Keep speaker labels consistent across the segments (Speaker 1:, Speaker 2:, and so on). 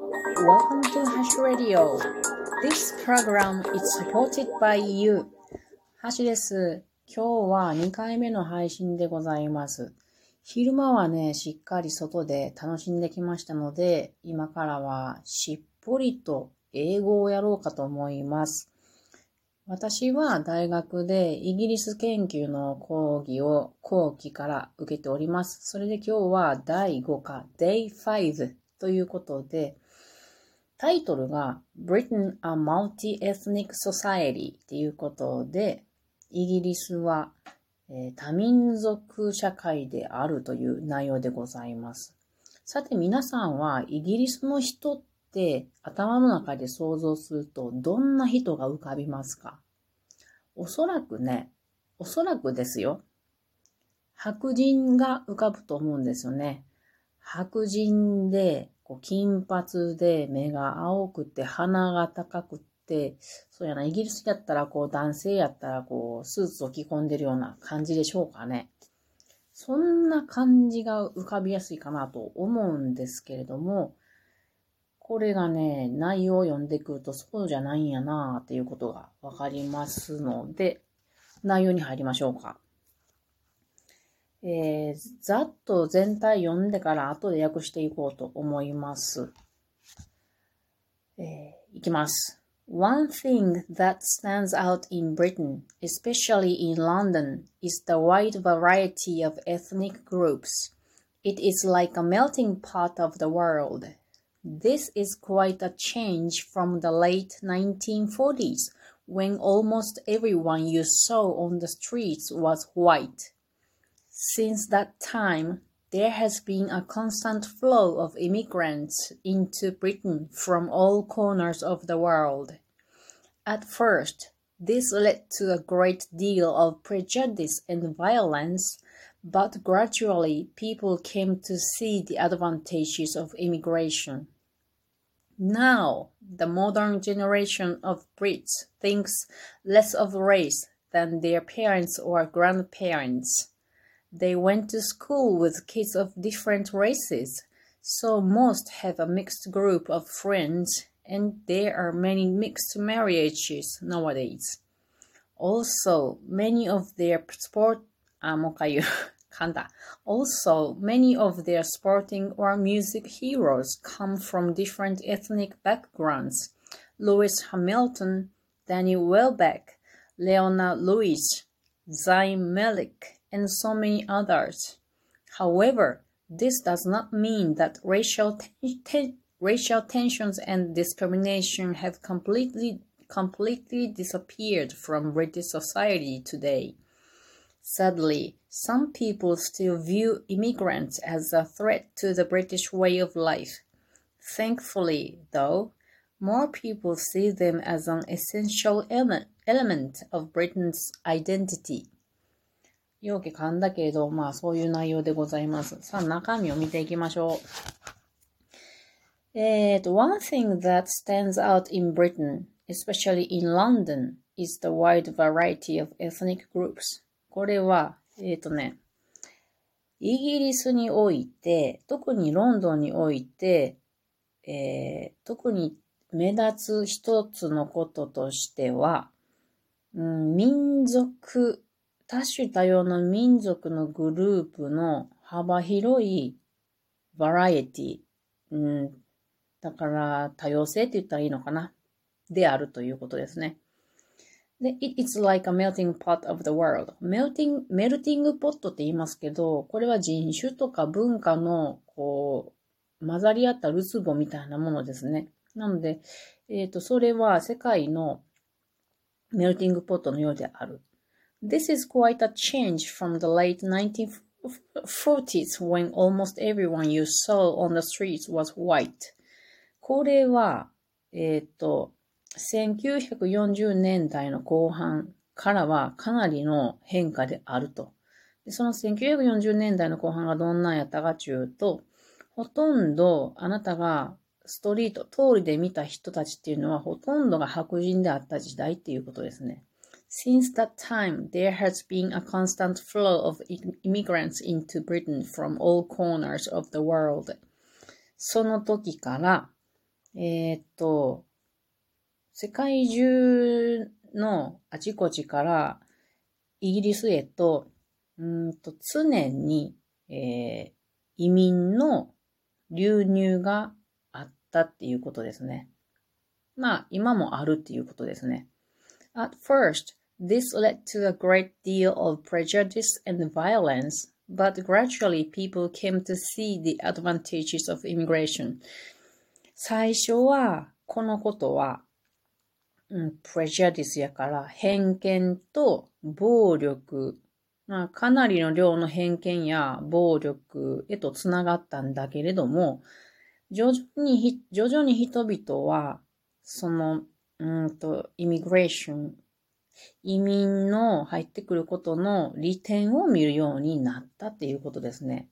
Speaker 1: Welcome to Hash Radio. This program is supported by you. ハシです。今日は2回目の配信でございます。昼間はね、しっかり外で楽しんできましたので、今からはしっぽりと英語をやろうかと思います。私は大学でイギリス研究の講義を後期から受けております。それで今日は第5課 Day5 ということで、タイトルが Britain a Multi-Ethnic Society っていうことで、イギリスは、えー、多民族社会であるという内容でございます。さて皆さんはイギリスの人って頭の中で想像するとどんな人が浮かびますか？おそらくね、おそらくですよ。白人が浮かぶと思うんですよね。白人で、こう金髪で目が青くて鼻が高くて、そうやな、イギリスやったらこう男性やったらこうスーツを着込んでるような感じでしょうかね。そんな感じが浮かびやすいかなと思うんですけれども、これがね、内容を読んでくるとそうじゃないんやなっていうことがわかりますので、内容に入りましょうか。えー、ざっと全体読んでから後で訳していこうと思います。えー、いきます。One thing that stands out in Britain, especially in London, is the wide variety of ethnic groups. It is like a melting pot of the world. This is quite a change from the late 1940s when almost everyone you saw on the streets was white. Since that time, there has been a constant flow of immigrants into Britain from all corners of the world. At first, this led to a great deal of prejudice and violence but gradually people came to see the advantages of immigration. Now, the modern generation of Brits thinks less of race than their parents or grandparents. They went to school with kids of different races, so most have a mixed group of friends, and there are many mixed marriages nowadays. Also, many of their sport あ、もう一回言う。噛んだ。Also, many of their sporting or music heroes come from different ethnic backgrounds. Lewis Hamilton, Danny Welbeck, Leona Lewis, Zayn Malik, and so many others. However, this does not mean that racial, te- racial tensions and discrimination have completely completely disappeared from British society today. Sadly, some people still view immigrants as a threat to the British way of life. Thankfully, though, more people see them as an essential element of Britain's identity. 容器噛んだけれど、まあそういう内容でございます。さあ中身を見ていきましょう。えーと、one thing that stands out in Britain, especially in London, is the wide variety of ethnic groups. これは、えっ、ー、とね、イギリスにおいて、特にロンドンにおいて、えー、特に目立つ一つのこととしては、うん、民族、多種多様の民族のグループの幅広いバラエティ、うん、だから多様性って言ったらいいのかな？であるということですね。で、it's like a melting pot of the world. melting, melting pot って言いますけど、これは人種とか文化の、こう、混ざり合ったるつぼみたいなものですね。なので、えっ、ー、と、それは世界のメルティングポットのようである。This is quite a change from the late 1940s when almost everyone you saw on the streets was white. これは、えっ、ー、と、1940年代の後半からはかなりの変化であると。でその1940年代の後半がどんなんやったかちゅうと、ほとんどあなたがストリート、通りで見た人たちっていうのはほとんどが白人であった時代っていうことですね。Since that time, there has been a constant flow of immigrants into Britain from all corners of the world. その時からえー、っと、世界中のあちこちからイギリスへと、うんと常に、えー、移民の流入があったっていうことですね。まあ、今もあるっていうことですね。At first, this led to a great deal of prejudice and violence, but gradually people came to see the advantages of immigration. 最初は、このことは、うん、prejudice やから偏見と暴力、まあ、かなりの量の偏見や暴力へとつながったんだけれども、徐々に、徐々に人々は、その、うんと、イミグレーション、移民の入ってくることの利点を見るようになったっていうことですね。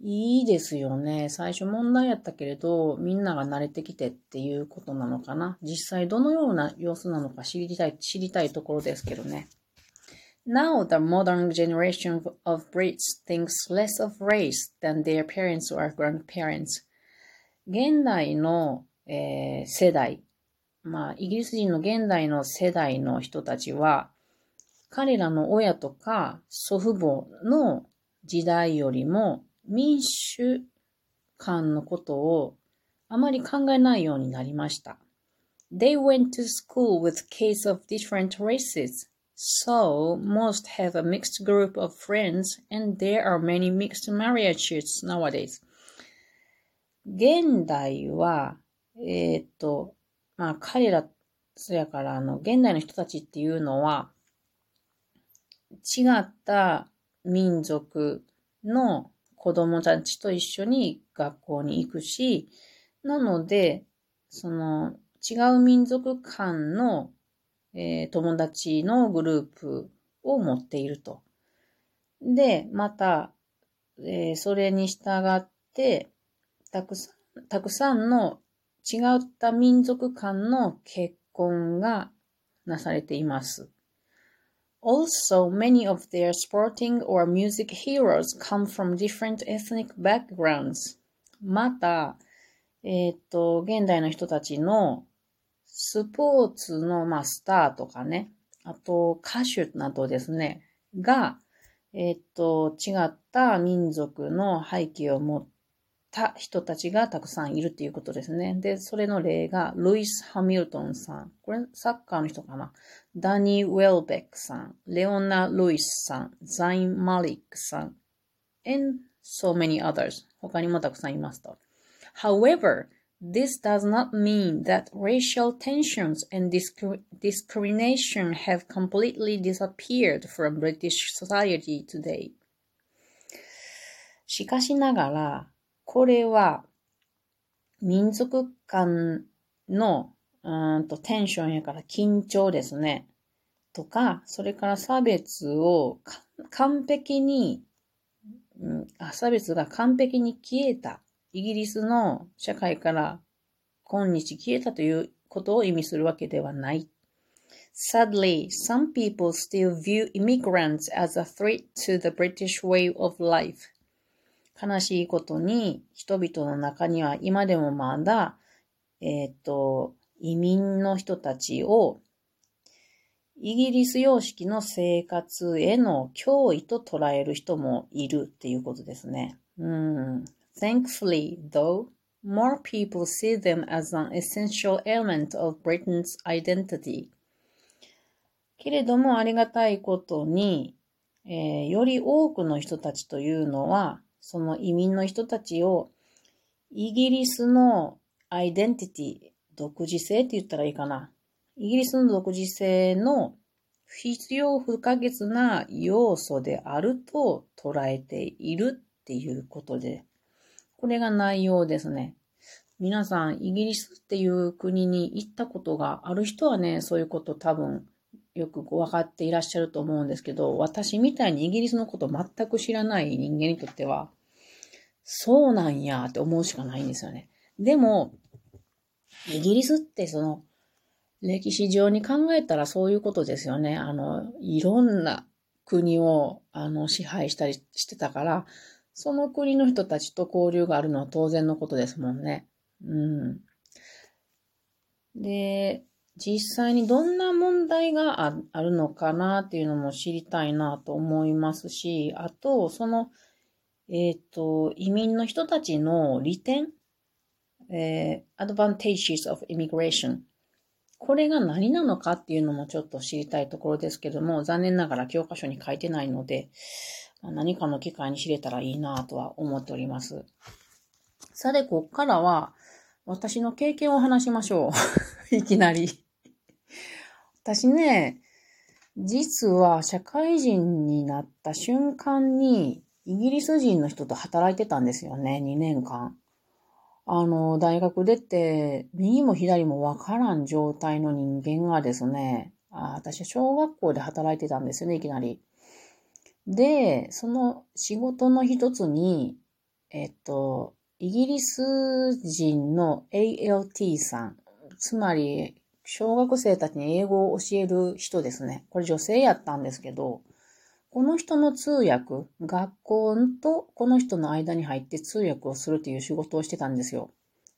Speaker 1: いいですよね。最初問題やったけれど、みんなが慣れてきてっていうことなのかな。実際どのような様子なのか知りたい、知りたいところですけどね。Now the modern generation of Brits thinks less of race than their parents or grandparents. 現代の、えー、世代、まあ、イギリス人の現代の世代の人たちは、彼らの親とか祖父母の時代よりも民主間のことをあまり考えないようになりました。They went to school with kids of different races, so most have a mixed group of friends and there are many mixed marriages nowadays. 現代は、えっ、と、まあ彼ら、そやからあの、現代の人たちっていうのは、違った民族の子供たちと一緒に学校に行くし、なので、その違う民族間の、えー、友達のグループを持っていると。で、また、えー、それに従って、たくさん、たくさんの違った民族間の結婚がなされています。Also, many of their sporting or music heroes come from different ethnic backgrounds. また、えっ、と、現代の人たちのスポーツの、まあ、スターとかね、あと歌手などですね、が、えっ、と、違った民族の背景を持った人たちがたくさんいるっていうことですね。で、それの例が、ルイス・ハミルトンさん。これ、サッカーの人かな。ダニー・ウェルベックさん。レオナ・ルイスさん。ザイン・マリックさん。and so many others. 他にもたくさんいますと。However, this does not mean that racial tensions and discrimination have completely disappeared from British society today. しかしながら、 これは民族間のうんとテンションやから緊張ですね。とか、それから差別を完璧に、うん、差別が完璧に消えた。イギリスの社会から今日消えたということを意味するわけではない。Sadly, some people still view immigrants as a threat to the British way of life. 悲しいことに人々の中には今でもまだ、えっ、ー、と、移民の人たちをイギリス様式の生活への脅威と捉える人もいるっていうことですね。うん。Thankfully, though, more people see them as an essential element of Britain's identity. けれどもありがたいことに、えー、より多くの人たちというのは、その移民の人たちをイギリスのアイデンティティ、独自性って言ったらいいかな。イギリスの独自性の必要不可欠な要素であると捉えているっていうことで、これが内容ですね。皆さん、イギリスっていう国に行ったことがある人はね、そういうこと多分よく分かっていらっしゃると思うんですけど、私みたいにイギリスのこと全く知らない人間にとっては、そうなんやって思うしかないんですよね。でも、イギリスってその、歴史上に考えたらそういうことですよね。あの、いろんな国を、あの、支配したりしてたから、その国の人たちと交流があるのは当然のことですもんね。うん。で、実際にどんな問題がああるのかなっていうのも知りたいなと思いますし、あと、その、えっ、と、移民の人たちの利点、えー、advantages of immigration。これが何なのかっていうのもちょっと知りたいところですけども、残念ながら教科書に書いてないので、何かの機会に知れたらいいなとは思っております。さて、こっからは、私の経験を話しましょう。いきなり私ね、実は社会人になった瞬間に、イギリス人の人と働いてたんですよね、2年間。あの、大学出て、右も左もわからん状態の人間がですね、あ私は小学校で働いてたんですよね、いきなり。で、その仕事の一つに、えっと、イギリス人の ALT さん、つまり、小学生たちに英語を教える人ですね。これ女性やったんですけど、この人の通訳、学校とこの人の間に入って通訳をするという仕事をしてたんですよ。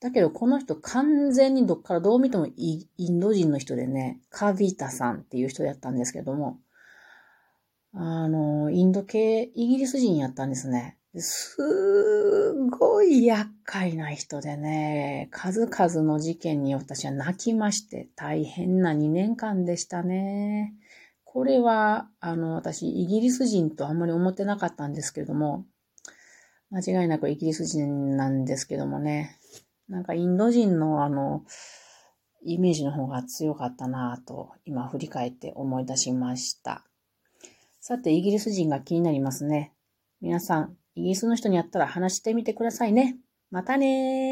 Speaker 1: だけど、この人完全にどっからどう見てもインド人の人でね、カビタさんっていう人やったんですけども、あの、インド系、イギリス人やったんですね。すごい厄介な人でね、数々の事件に私は泣きまして、大変な2年間でしたね。これは、あの、私、イギリス人とあんまり思ってなかったんですけれども、間違いなくイギリス人なんですけどもね、なんかインド人のあの、イメージの方が強かったなぁと、今振り返って思い出しました。さて、イギリス人が気になりますね。皆さん、イギリスの人に会ったら話してみてくださいね。またねー。